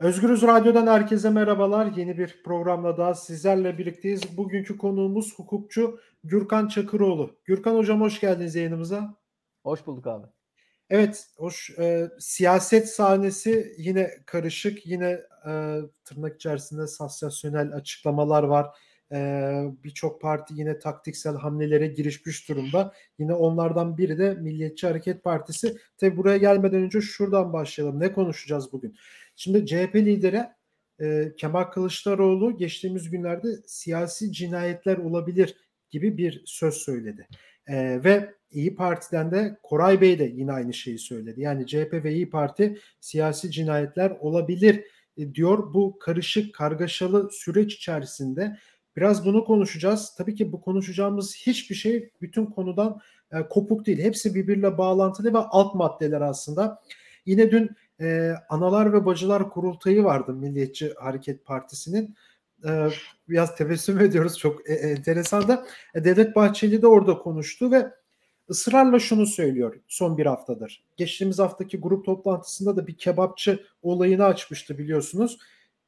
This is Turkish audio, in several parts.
Özgürüz Radyo'dan herkese merhabalar. Yeni bir programla daha sizlerle birlikteyiz. Bugünkü konuğumuz hukukçu Gürkan Çakıroğlu. Gürkan Hocam hoş geldiniz yayınımıza. Hoş bulduk abi. Evet, hoş. E, siyaset sahnesi yine karışık, yine e, tırnak içerisinde sansasyonel açıklamalar var. E, Birçok parti yine taktiksel hamlelere girişmiş durumda. Yine onlardan biri de Milliyetçi Hareket Partisi. Tabi buraya gelmeden önce şuradan başlayalım. Ne konuşacağız bugün? Şimdi CHP lideri e, Kemal Kılıçdaroğlu geçtiğimiz günlerde siyasi cinayetler olabilir gibi bir söz söyledi. E, ve İyi Parti'den de Koray Bey de yine aynı şeyi söyledi. Yani CHP ve İyi Parti siyasi cinayetler olabilir e, diyor. Bu karışık, kargaşalı süreç içerisinde biraz bunu konuşacağız. Tabii ki bu konuşacağımız hiçbir şey bütün konudan e, kopuk değil. Hepsi birbiriyle bağlantılı ve alt maddeler aslında. Yine dün e, Analar ve Bacılar Kurultayı vardı Milliyetçi Hareket Partisi'nin. E, biraz tebessüm ediyoruz çok e, enteresan da. E, Devlet Bahçeli de orada konuştu ve ısrarla şunu söylüyor son bir haftadır. Geçtiğimiz haftaki grup toplantısında da bir kebapçı olayını açmıştı biliyorsunuz.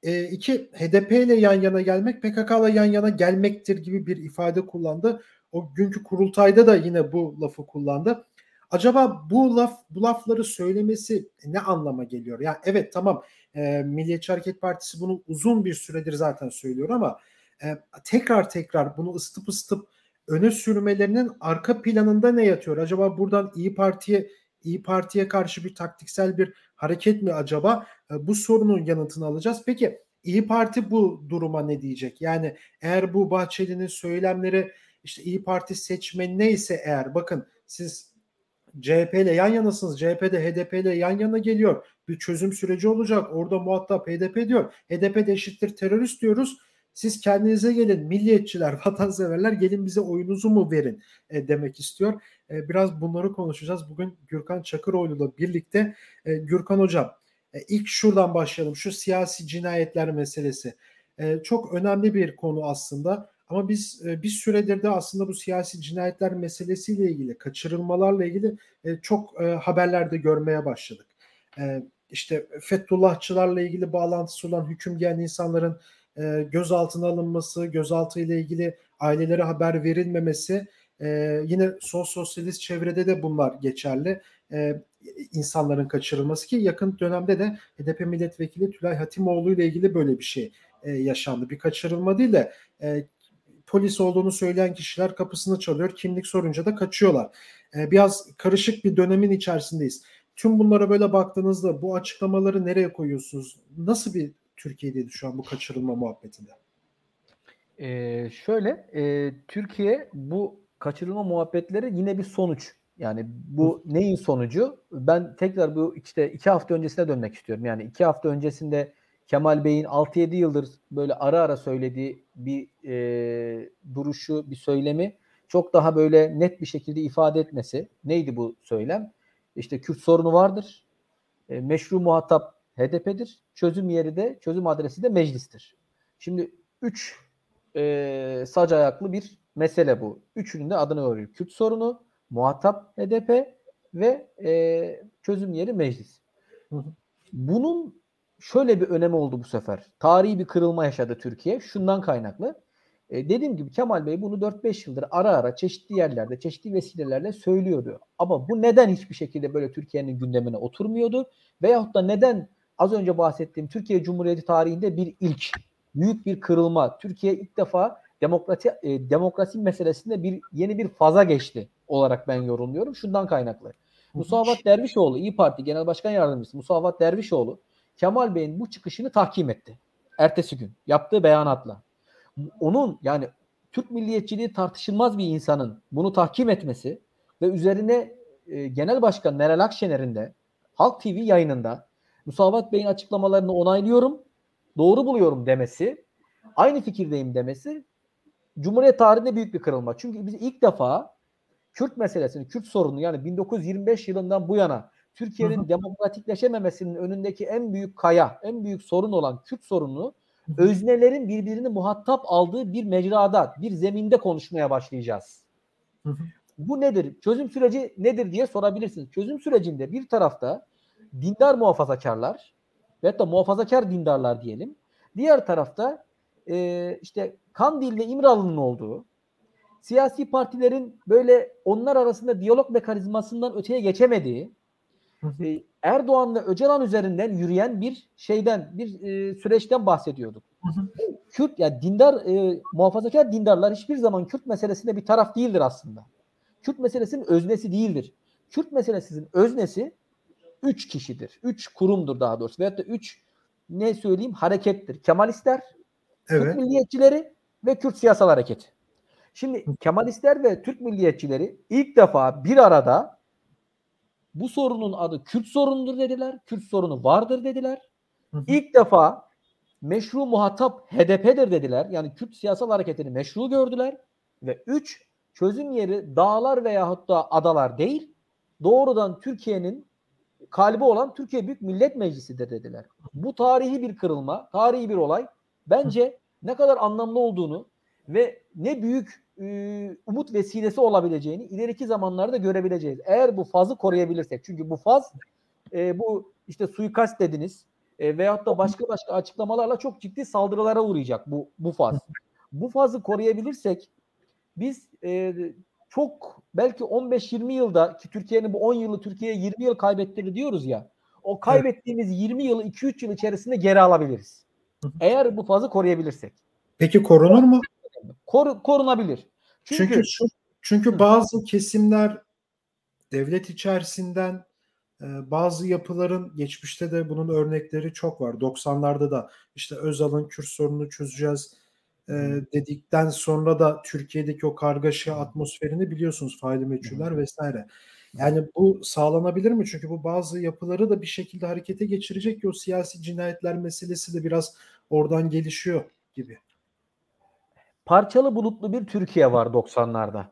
E, iki HDP ile yan yana gelmek PKK ile yan yana gelmektir gibi bir ifade kullandı. O günkü kurultayda da yine bu lafı kullandı. Acaba bu laf bu lafları söylemesi ne anlama geliyor? Yani evet tamam e, Milliyetçi Hareket Partisi bunu uzun bir süredir zaten söylüyor ama e, tekrar tekrar bunu ısıtıp ısıtıp öne sürmelerinin arka planında ne yatıyor? Acaba buradan İyi Parti'ye İyi Parti'ye karşı bir taktiksel bir hareket mi acaba? E, bu sorunun yanıtını alacağız. Peki İyi Parti bu duruma ne diyecek? Yani eğer bu Bahçeli'nin söylemleri işte İyi Parti seçmeni neyse eğer bakın siz CHP ile yan yanasınız. CHP de HDP ile yan yana geliyor. Bir çözüm süreci olacak. Orada muhatap HDP diyor. HDP de eşittir terörist diyoruz. Siz kendinize gelin milliyetçiler, vatanseverler gelin bize oyunuzu mu verin e, demek istiyor. E, biraz bunları konuşacağız. Bugün Gürkan Çakıroğlu ile birlikte. E, Gürkan Hocam e, ilk şuradan başlayalım. Şu siyasi cinayetler meselesi. E, çok önemli bir konu aslında. Ama biz e, bir süredir de aslında bu siyasi cinayetler meselesiyle ilgili, kaçırılmalarla ilgili e, çok e, haberlerde görmeye başladık. E, işte Fethullahçılarla ilgili bağlantısı olan hüküm giyen insanların e, gözaltına alınması, gözaltı ile ilgili ailelere haber verilmemesi, e, yine sol sosyalist çevrede de bunlar geçerli. E, insanların kaçırılması ki yakın dönemde de HDP milletvekili Tülay Hatimoğlu ile ilgili böyle bir şey e, yaşandı. Bir kaçırılma değil de e, polis olduğunu söyleyen kişiler kapısını çalıyor. Kimlik sorunca da kaçıyorlar. E, biraz karışık bir dönemin içerisindeyiz. Tüm bunlara böyle baktığınızda bu açıklamaları nereye koyuyorsunuz? Nasıl bir Türkiye'deydi şu an bu kaçırılma muhabbetinde? Ee, şöyle e, Türkiye bu kaçırılma muhabbetleri yine bir sonuç. Yani bu neyin sonucu? Ben tekrar bu işte iki hafta öncesine dönmek istiyorum. Yani iki hafta öncesinde Kemal Bey'in 6-7 yıldır böyle ara ara söylediği bir e, duruşu, bir söylemi çok daha böyle net bir şekilde ifade etmesi. Neydi bu söylem? İşte Kürt sorunu vardır. E, meşru muhatap HDP'dir. Çözüm yeri de, çözüm adresi de meclistir. Şimdi üç e, sac ayaklı bir mesele bu. Üçünün de adını veriyor. Kürt sorunu, muhatap HDP ve e, çözüm yeri meclis. Bunun şöyle bir önemi oldu bu sefer. Tarihi bir kırılma yaşadı Türkiye. Şundan kaynaklı. E, dediğim gibi Kemal Bey bunu 4-5 yıldır ara ara çeşitli yerlerde, çeşitli vesilelerle söylüyordu. Ama bu neden hiçbir şekilde böyle Türkiye'nin gündemine oturmuyordu? Veyahut da neden az önce bahsettiğim Türkiye Cumhuriyeti tarihinde bir ilk, büyük bir kırılma. Türkiye ilk defa demokrasi, e, demokrasi meselesinde bir yeni bir faza geçti olarak ben yorumluyorum. Şundan kaynaklı. Musavat Dervişoğlu, İyi Parti Genel Başkan Yardımcısı Musavat Dervişoğlu Kemal Bey'in bu çıkışını tahkim etti. Ertesi gün yaptığı beyanatla. Onun yani Türk milliyetçiliği tartışılmaz bir insanın bunu tahkim etmesi ve üzerine e, Genel Başkan Meral Akşener'in de Halk TV yayınında Musavat Bey'in açıklamalarını onaylıyorum, doğru buluyorum demesi, aynı fikirdeyim demesi Cumhuriyet tarihinde büyük bir kırılma. Çünkü biz ilk defa Kürt meselesini, Kürt sorununu yani 1925 yılından bu yana Türkiye'nin demokratikleşememesinin önündeki en büyük kaya, en büyük sorun olan Kürt sorununu öznelerin birbirini muhatap aldığı bir mecrada, bir zeminde konuşmaya başlayacağız. Bu nedir? Çözüm süreci nedir diye sorabilirsiniz. Çözüm sürecinde bir tarafta dindar muhafazakarlar, veyahut da muhafazakar dindarlar diyelim. Diğer tarafta e, işte Kandil ve İmralı'nın olduğu, siyasi partilerin böyle onlar arasında diyalog mekanizmasından öteye geçemediği, e, Erdoğan ve Öcalan üzerinden yürüyen bir şeyden, bir e, süreçten bahsediyorduk. Kürt, yani dindar, e, muhafazakar dindarlar hiçbir zaman Kürt meselesinde bir taraf değildir aslında. Kürt meselesinin öznesi değildir. Kürt meselesinin öznesi üç kişidir. Üç kurumdur daha doğrusu. Veyahut da üç ne söyleyeyim harekettir. Kemalistler, evet. Türk milliyetçileri ve Kürt siyasal hareketi. Şimdi Kemalistler ve Türk milliyetçileri ilk defa bir arada bu sorunun adı Kürt sorunudur dediler. Kürt sorunu vardır dediler. Hı hı. İlk defa meşru muhatap HDP'dir dediler. Yani Kürt siyasal hareketini meşru gördüler. Ve üç, çözüm yeri dağlar veyahut da adalar değil, doğrudan Türkiye'nin kalbi olan Türkiye Büyük Millet Meclisi'dir dediler. Bu tarihi bir kırılma, tarihi bir olay. Bence ne kadar anlamlı olduğunu ve ne büyük umut vesilesi olabileceğini ileriki zamanlarda görebileceğiz. Eğer bu fazı koruyabilirsek. Çünkü bu faz e, bu işte suikast dediniz e, veyahut da başka başka açıklamalarla çok ciddi saldırılara uğrayacak bu bu faz. Bu fazı koruyabilirsek biz e, çok belki 15-20 yılda ki Türkiye'nin bu 10 yılı Türkiye'ye 20 yıl kaybettirdi diyoruz ya. O kaybettiğimiz evet. 20 yılı 2-3 yıl içerisinde geri alabiliriz. Eğer bu fazı koruyabilirsek. Peki korunur mu? Kor, korunabilir. Çünkü çünkü, şu, çünkü bazı kesimler devlet içerisinden e, bazı yapıların geçmişte de bunun örnekleri çok var. 90'larda da işte Özal'ın Kürt sorununu çözeceğiz e, dedikten sonra da Türkiye'deki o kargaşa atmosferini biliyorsunuz faili meçhuller vesaire. Yani bu sağlanabilir mi? Çünkü bu bazı yapıları da bir şekilde harekete geçirecek ki o siyasi cinayetler meselesi de biraz oradan gelişiyor gibi. Parçalı bulutlu bir Türkiye var 90'larda.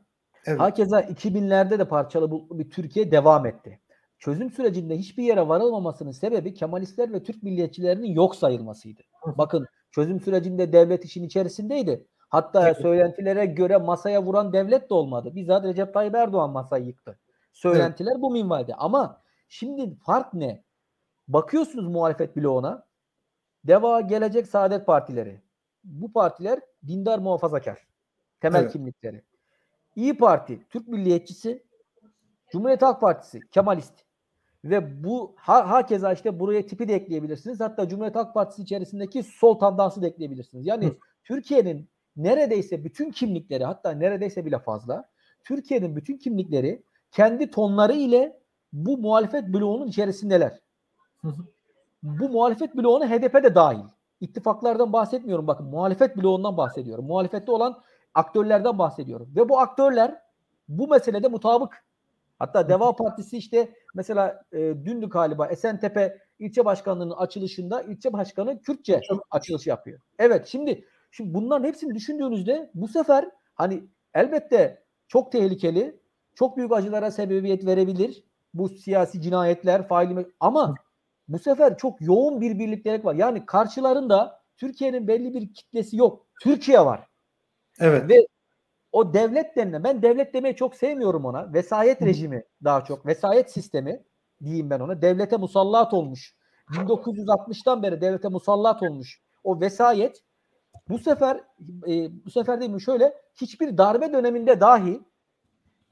Evet. Hakeza 2000'lerde de parçalı bulutlu bir Türkiye devam etti. Çözüm sürecinde hiçbir yere varılmamasının sebebi Kemalistler ve Türk milliyetçilerinin yok sayılmasıydı. Bakın çözüm sürecinde devlet işin içerisindeydi. Hatta evet. söylentilere göre masaya vuran devlet de olmadı. Bizzat Recep Tayyip Erdoğan masayı yıktı. Söylentiler evet. bu minvalde. Ama şimdi fark ne? Bakıyorsunuz muhalefet bloğuna. Deva, Gelecek, Saadet Partileri. Bu partiler dindar muhafazakar. Temel evet. kimlikleri. İyi Parti, Türk Milliyetçisi, Cumhuriyet Halk Partisi, Kemalist. Ve bu ha, hakeza işte buraya tipi de ekleyebilirsiniz. Hatta Cumhuriyet Halk Partisi içerisindeki sol tandansı da ekleyebilirsiniz. Yani Türkiye'nin neredeyse bütün kimlikleri hatta neredeyse bile fazla Türkiye'nin bütün kimlikleri kendi tonları ile bu muhalefet bloğunun içerisindeler. bu muhalefet bloğuna HDP de dahil. İttifaklardan bahsetmiyorum bakın muhalefet bloğundan bahsediyorum. Muhalefette olan aktörlerden bahsediyorum. Ve bu aktörler bu meselede mutabık. Hatta Deva Partisi işte mesela e, dündü galiba Esentepe ilçe başkanlığının açılışında ilçe başkanı Kürtçe açılış yapıyor. Evet şimdi şimdi bunların hepsini düşündüğünüzde bu sefer hani elbette çok tehlikeli, çok büyük acılara sebebiyet verebilir bu siyasi cinayetler, faili ama bu sefer çok yoğun bir birliktelik var. Yani karşılarında Türkiye'nin belli bir kitlesi yok. Türkiye var. Evet. Ve o devlet denilen ben devlet demeyi çok sevmiyorum ona. Vesayet rejimi daha çok. Vesayet sistemi diyeyim ben ona. Devlete musallat olmuş. 1960'tan beri devlete musallat olmuş. O vesayet bu sefer e, bu sefer değil mi şöyle hiçbir darbe döneminde dahi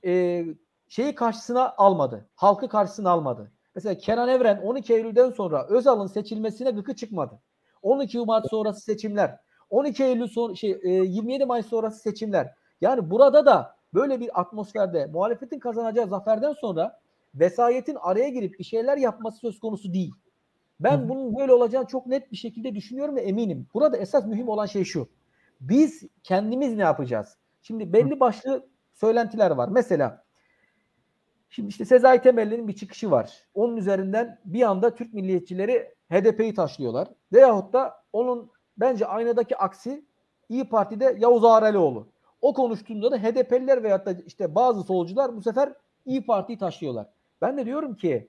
e, şeyi karşısına almadı. Halkı karşısına almadı. Mesela Kenan Evren 12 Eylül'den sonra Özal'ın seçilmesine gıkı çıkmadı. 12 Mart sonrası seçimler, 12 Eylül son, şey, 27 e, May sonrası seçimler. Yani burada da böyle bir atmosferde muhalefetin kazanacağı zaferden sonra vesayetin araya girip bir şeyler yapması söz konusu değil. Ben Hı. bunun böyle olacağını çok net bir şekilde düşünüyorum ve eminim. Burada esas mühim olan şey şu. Biz kendimiz ne yapacağız? Şimdi belli başlı söylentiler var. Mesela şimdi işte Sezai Temelli'nin bir çıkışı var. Onun üzerinden bir anda Türk milliyetçileri HDP'yi taşlıyorlar. Veyahut da onun bence aynadaki aksi İyi Parti'de Yavuz Ağrelioğlu. O konuştuğunda da HDP'liler veyahut da işte bazı solcular bu sefer İyi Parti'yi taşıyorlar. Ben de diyorum ki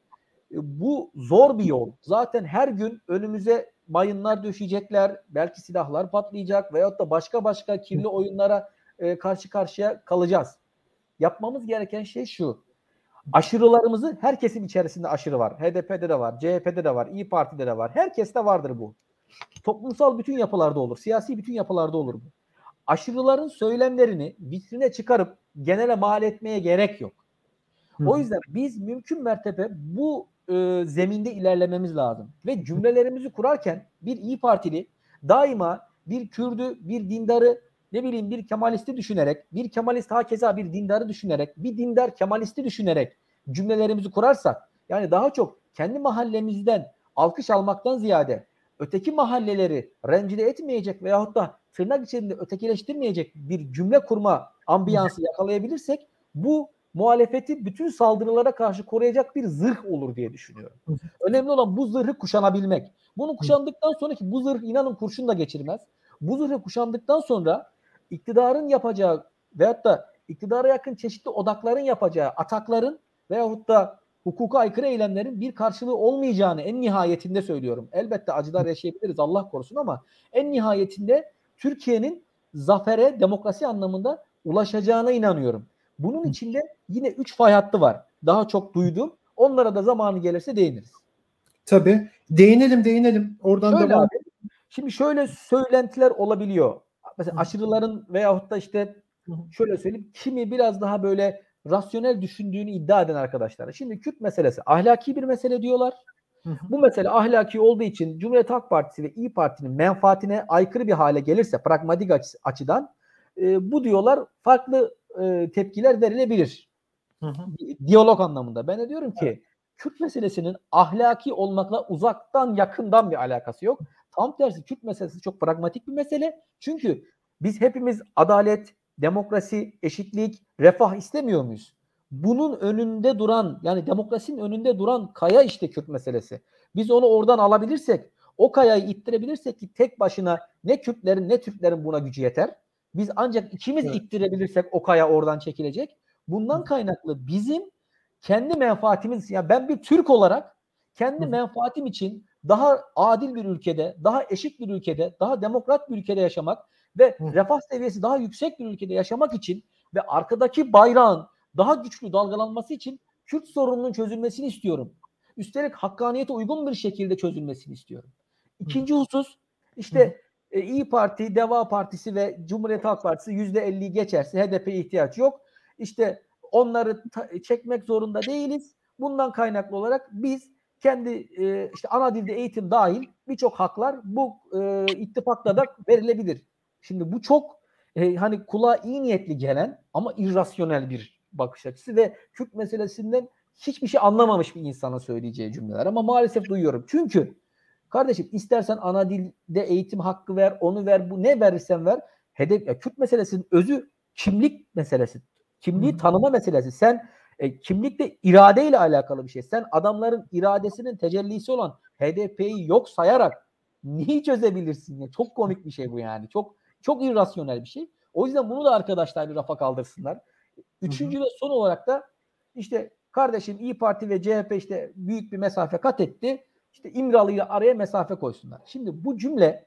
e, bu zor bir yol. Zaten her gün önümüze mayınlar düşecekler, belki silahlar patlayacak veyahut da başka başka kirli oyunlara e, karşı karşıya kalacağız. Yapmamız gereken şey şu. Aşırılarımızı herkesin içerisinde aşırı var. HDP'de de var, CHP'de de var, İyi Parti'de de var. Herkeste vardır bu. Toplumsal bütün yapılarda olur, siyasi bütün yapılarda olur bu. Aşırıların söylemlerini vitrine çıkarıp genele mal etmeye gerek yok. O yüzden biz mümkün mertebe bu e, zeminde ilerlememiz lazım. Ve cümlelerimizi kurarken bir İyi Partili daima bir Kürdü, bir dindarı, ne bileyim bir Kemalisti düşünerek, bir Kemalist hakeza bir dindarı düşünerek, bir dindar Kemalisti düşünerek cümlelerimizi kurarsak, yani daha çok kendi mahallemizden alkış almaktan ziyade öteki mahalleleri rencide etmeyecek veyahut da tırnak içerisinde ötekileştirmeyecek bir cümle kurma ambiyansı yakalayabilirsek bu muhalefeti bütün saldırılara karşı koruyacak bir zırh olur diye düşünüyorum. Önemli olan bu zırhı kuşanabilmek. Bunu kuşandıktan sonraki bu zırh inanın kurşun da geçirmez. Bu zırhı kuşandıktan sonra iktidarın yapacağı veyahut da iktidara yakın çeşitli odakların yapacağı atakların veyahut da hukuka aykırı eylemlerin bir karşılığı olmayacağını en nihayetinde söylüyorum. Elbette acılar yaşayabiliriz Allah korusun ama en nihayetinde Türkiye'nin zafere demokrasi anlamında ulaşacağına inanıyorum. Bunun içinde yine üç fay hattı var. Daha çok duydum. Onlara da zamanı gelirse değiniriz. Tabii. Değinelim değinelim. Oradan şöyle devam. Abi, şimdi şöyle söylentiler olabiliyor. Mesela aşırıların veyahut da işte şöyle söyleyeyim kimi biraz daha böyle rasyonel düşündüğünü iddia eden arkadaşlar. Şimdi Kürt meselesi ahlaki bir mesele diyorlar. Bu mesele ahlaki olduğu için Cumhuriyet Halk Partisi ve İyi Parti'nin menfaatine aykırı bir hale gelirse pragmatik açıdan e, bu diyorlar farklı e, tepkiler verilebilir. Hı hı. Diyalog anlamında. Ben de diyorum ki Kürt meselesinin ahlaki olmakla uzaktan yakından bir alakası yok. Tam tersi Kürt meselesi çok pragmatik bir mesele. Çünkü biz hepimiz adalet, demokrasi, eşitlik, refah istemiyor muyuz? Bunun önünde duran yani demokrasinin önünde duran kaya işte Kürt meselesi. Biz onu oradan alabilirsek, o kayayı ittirebilirsek ki tek başına ne Kürtlerin ne Türklerin buna gücü yeter. Biz ancak ikimiz evet. ittirebilirsek o kaya oradan çekilecek. Bundan kaynaklı bizim kendi menfaatimiz ya yani ben bir Türk olarak kendi menfaatim için daha adil bir ülkede, daha eşit bir ülkede, daha demokrat bir ülkede yaşamak ve refah seviyesi daha yüksek bir ülkede yaşamak için ve arkadaki bayrağın daha güçlü dalgalanması için Kürt sorununun çözülmesini istiyorum. Üstelik hakkaniyete uygun bir şekilde çözülmesini istiyorum. İkinci husus işte e, İyi Parti, Deva Partisi ve Cumhuriyet Halk Partisi yüzde elliyi geçerse HDP ihtiyaç yok. İşte onları çekmek zorunda değiliz. Bundan kaynaklı olarak biz kendi e, işte ana dilde eğitim dahil birçok haklar bu e, ittifakla da verilebilir. Şimdi bu çok e, hani kulağa iyi niyetli gelen ama irrasyonel bir bakış açısı ve Kürt meselesinden hiçbir şey anlamamış bir insana söyleyeceği cümleler ama maalesef duyuyorum. Çünkü kardeşim istersen ana dilde eğitim hakkı ver, onu ver, bu ne verirsen ver. Hedef ya Kürt meselesinin özü kimlik meselesi. Kimliği tanıma meselesi. Sen e, kimlik de iradeyle alakalı bir şey. Sen adamların iradesinin tecellisi olan HDP'yi yok sayarak neyi çözebilirsin ya? Çok komik bir şey bu yani. Çok çok irrasyonel bir şey. O yüzden bunu da arkadaşlar bir rafa kaldırsınlar. Üçüncü ve son olarak da işte kardeşim İyi Parti ve CHP işte büyük bir mesafe kat etti. İşte İmralı ile araya mesafe koysunlar. Şimdi bu cümle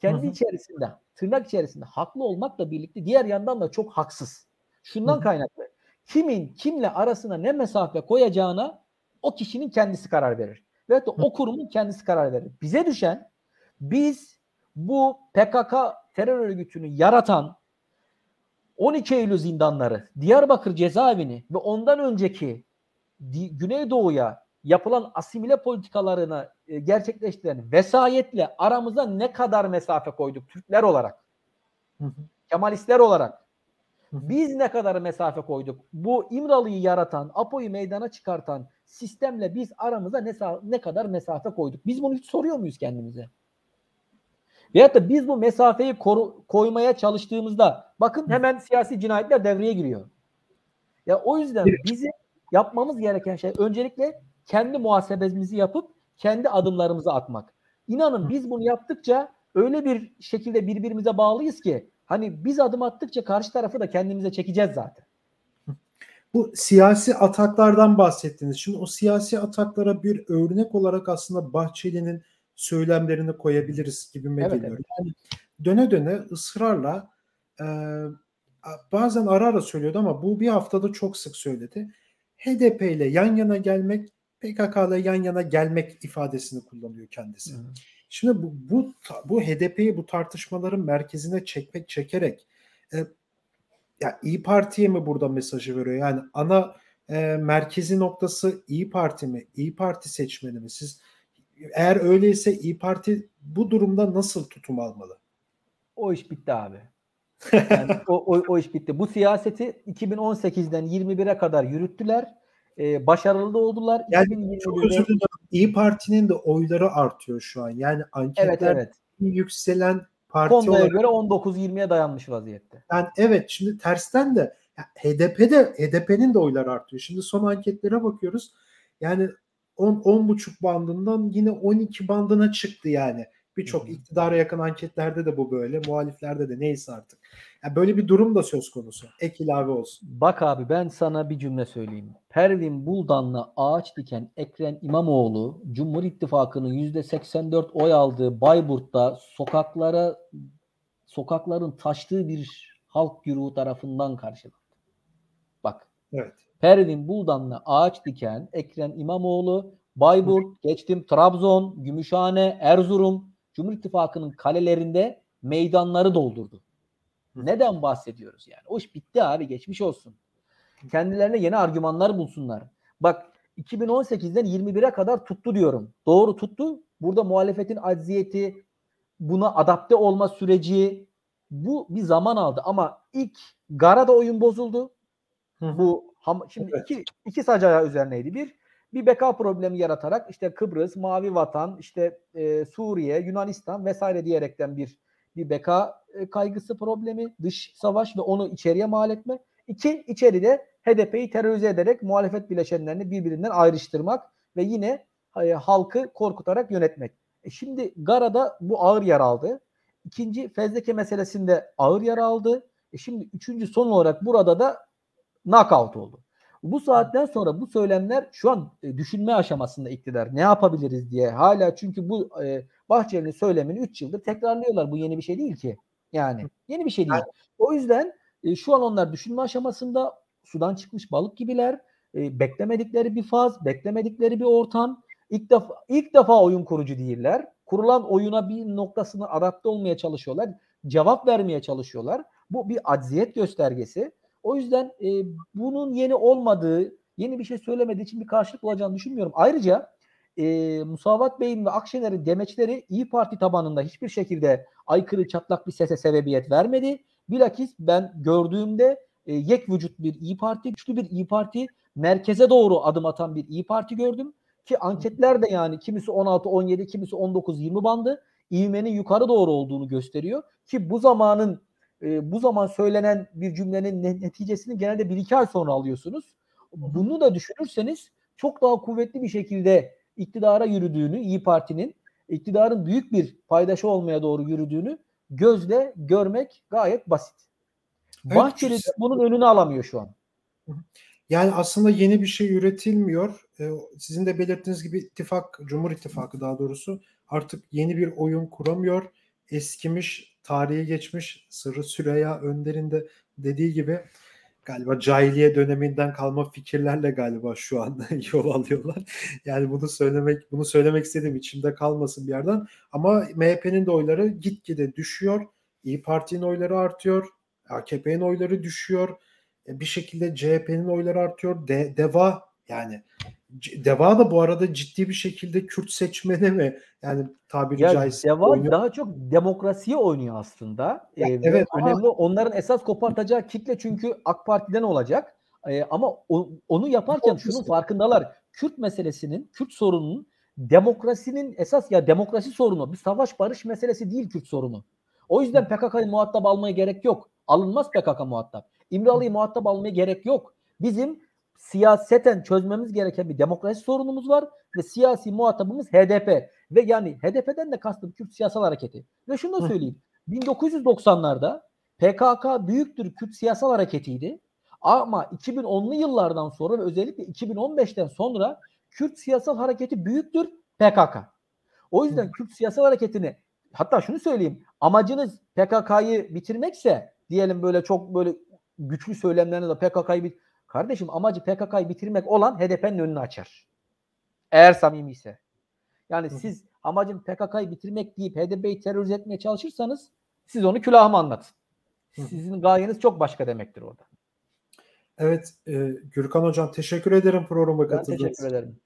kendi içerisinde tırnak içerisinde haklı olmakla birlikte diğer yandan da çok haksız. Şundan kaynaklı. Kimin kimle arasına ne mesafe koyacağına o kişinin kendisi karar verir. Ve de o kurumun kendisi karar verir. Bize düşen biz bu PKK terör örgütünü yaratan 12 Eylül zindanları, Diyarbakır cezaevini ve ondan önceki Güneydoğu'ya yapılan asimile politikalarını e, gerçekleştiren vesayetle aramıza ne kadar mesafe koyduk Türkler olarak. Kemalistler olarak. Biz ne kadar mesafe koyduk? Bu İmralı'yı yaratan, APO'yu meydana çıkartan sistemle biz aramıza ne, ne kadar mesafe koyduk? Biz bunu hiç soruyor muyuz kendimize? Veyahut da biz bu mesafeyi koru, koymaya çalıştığımızda bakın hemen siyasi cinayetler devreye giriyor. Ya o yüzden bizim yapmamız gereken şey öncelikle kendi muhasebemizi yapıp kendi adımlarımızı atmak. İnanın biz bunu yaptıkça öyle bir şekilde birbirimize bağlıyız ki hani biz adım attıkça karşı tarafı da kendimize çekeceğiz zaten. Bu siyasi ataklardan bahsettiniz. Şimdi o siyasi ataklara bir örnek olarak aslında Bahçeli'nin söylemlerini koyabiliriz gibi evet, geliyor. Evet. Yani döne döne ısrarla e, bazen ara ara söylüyordu ama bu bir haftada çok sık söyledi. HDP ile yan yana gelmek, PKK ile yan yana gelmek ifadesini kullanıyor kendisi. Hı. Şimdi bu bu bu HDP'yi bu tartışmaların merkezine çekmek çekerek e, ya İyi Parti'ye mi burada mesajı veriyor? Yani ana e, merkezi noktası İyi Parti mi? İyi Parti seçmeni mi? Siz eğer öyleyse İyi Parti bu durumda nasıl tutum almalı? O iş bitti abi. Yani o, o, o iş bitti. Bu siyaseti 2018'den 21'e kadar yürüttüler. Ee, başarılı oldular. Yani çok özür dilerim. İyi Parti'nin de oyları artıyor şu an. Yani anketler evet, evet. yükselen parti Konda'ya olarak... göre 19-20'ye dayanmış vaziyette. Yani evet şimdi tersten de HDP'de HDP'nin de oyları artıyor. Şimdi son anketlere bakıyoruz. Yani 10 10 buçuk bandından yine 12 bandına çıktı yani. Birçok iktidara yakın anketlerde de bu böyle. Muhaliflerde de neyse artık. Yani böyle bir durum da söz konusu. Ek ilave olsun. Bak abi ben sana bir cümle söyleyeyim. Pervin Buldan'la ağaç diken Ekrem İmamoğlu Cumhur İttifakı'nın %84 oy aldığı Bayburt'ta sokaklara sokakların taştığı bir halk güruhu tarafından karşılandı. Bak. Evet. Pervin Buldan'la ağaç diken Ekrem İmamoğlu Bayburt, geçtim Trabzon, Gümüşhane, Erzurum, Cumhur İttifakı'nın kalelerinde meydanları doldurdu. Neden bahsediyoruz yani? O iş bitti abi geçmiş olsun. Kendilerine yeni argümanlar bulsunlar. Bak 2018'den 21'e kadar tuttu diyorum. Doğru tuttu. Burada muhalefetin acziyeti, buna adapte olma süreci bu bir zaman aldı ama ilk Gara'da oyun bozuldu. Hı. Bu şimdi evet. iki, iki sacağı üzerineydi. Bir bir beka problemi yaratarak işte Kıbrıs, Mavi Vatan, işte e, Suriye, Yunanistan vesaire diyerekten bir bir beka e, kaygısı problemi, dış savaş ve onu içeriye mal etme. İki, içeride HDP'yi terörize ederek muhalefet bileşenlerini birbirinden ayrıştırmak ve yine e, halkı korkutarak yönetmek. E şimdi Gara'da bu ağır yer aldı. İkinci fezleke meselesinde ağır yer aldı. E şimdi üçüncü son olarak burada da knockout oldu. Bu saatten sonra bu söylemler şu an e, düşünme aşamasında iktidar. Ne yapabiliriz diye. Hala çünkü bu e, Bahçeli'nin söylemini 3 yıldır tekrarlıyorlar. Bu yeni bir şey değil ki. Yani yeni bir şey değil. O yüzden e, şu an onlar düşünme aşamasında sudan çıkmış balık gibiler. E, beklemedikleri bir faz, beklemedikleri bir ortam. İlk defa ilk defa oyun kurucu değiller. Kurulan oyuna bir noktasına adapte olmaya çalışıyorlar. Cevap vermeye çalışıyorlar. Bu bir acziyet göstergesi. O yüzden e, bunun yeni olmadığı, yeni bir şey söylemediği için bir karşılık bulacağını düşünmüyorum. Ayrıca e, Musavat Bey'in ve Akşener'in demeçleri İyi Parti tabanında hiçbir şekilde aykırı çatlak bir sese sebebiyet vermedi. Bilakis ben gördüğümde e, yek vücut bir İyi Parti, güçlü bir İyi Parti, merkeze doğru adım atan bir İyi Parti gördüm. Ki anketler de yani kimisi 16-17, kimisi 19-20 bandı. İvmenin yukarı doğru olduğunu gösteriyor. Ki bu zamanın e, bu zaman söylenen bir cümlenin neticesini genelde bir iki ay sonra alıyorsunuz. Bunu da düşünürseniz çok daha kuvvetli bir şekilde iktidara yürüdüğünü, İyi Parti'nin iktidarın büyük bir paydaşı olmaya doğru yürüdüğünü gözle görmek gayet basit. Evet, Bahçeli bunun önünü alamıyor şu an. Yani aslında yeni bir şey üretilmiyor. Ee, sizin de belirttiğiniz gibi ittifak, Cumhur İttifakı daha doğrusu artık yeni bir oyun kuramıyor. Eskimiş tarihe geçmiş Sırrı Süreyya Önder'in dediği gibi galiba cahiliye döneminden kalma fikirlerle galiba şu anda yol alıyorlar. Yani bunu söylemek bunu söylemek istediğim içimde kalmasın bir yerden. Ama MHP'nin de oyları gitgide düşüyor. İyi Parti'nin oyları artıyor. AKP'nin oyları düşüyor. E, bir şekilde CHP'nin oyları artıyor. De, DEVA yani Deva da bu arada ciddi bir şekilde Kürt seçmeni mi? Yani tabiri ya caizse. Deva oynuyor. daha çok demokrasiye oynuyor aslında. Ya, ee, evet önemli onların esas kopartacağı kitle çünkü AK Parti'den olacak. Ee, ama o, onu yaparken şunun farkındalar. Kürt meselesinin, Kürt sorununun demokrasinin esas ya demokrasi sorunu. Bir savaş barış meselesi değil Kürt sorunu. O yüzden PKK'yı muhatap almaya gerek yok. Alınmaz PKK muhatap. İmralı'yı muhatap almaya gerek yok. Bizim siyaseten çözmemiz gereken bir demokrasi sorunumuz var ve siyasi muhatabımız HDP ve yani HDP'den de kastım Kürt siyasal hareketi. Ve şunu da söyleyeyim. 1990'larda PKK büyüktür Kürt siyasal hareketiydi. Ama 2010'lu yıllardan sonra ve özellikle 2015'ten sonra Kürt siyasal hareketi büyüktür PKK. O yüzden Kürt siyasal hareketini hatta şunu söyleyeyim amacınız PKK'yı bitirmekse diyelim böyle çok böyle güçlü söylemlerle de PKK'yı bit Kardeşim amacı PKK'yı bitirmek olan HDP'nin önünü açar. Eğer samimi ise. Yani Hı siz amacın PKK'yı bitirmek deyip HDP'yi terörize etmeye çalışırsanız siz onu külahıma anlatın. Sizin gayeniz çok başka demektir orada. Evet, e, Gürkan Hocam teşekkür ederim programa katıldığınız teşekkür için. ederim.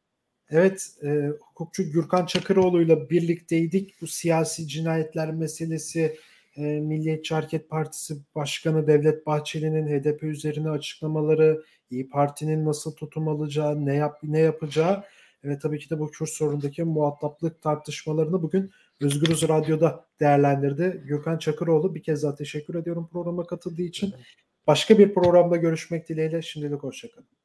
Evet, e, hukukçu Gürkan Çakıroğlu'yla birlikteydik. Bu siyasi cinayetler meselesi, e, Milliyetçi Hareket Partisi Başkanı Devlet Bahçeli'nin HDP üzerine açıklamaları, İyi Parti'nin nasıl tutum alacağı, ne yap ne yapacağı ve tabii ki de bu Kürt sorunundaki muhataplık tartışmalarını bugün Özgürüz Radyo'da değerlendirdi. Gürkan Çakıroğlu bir kez daha teşekkür ediyorum programa katıldığı için. Başka bir programda görüşmek dileğiyle şimdilik hoşçakalın.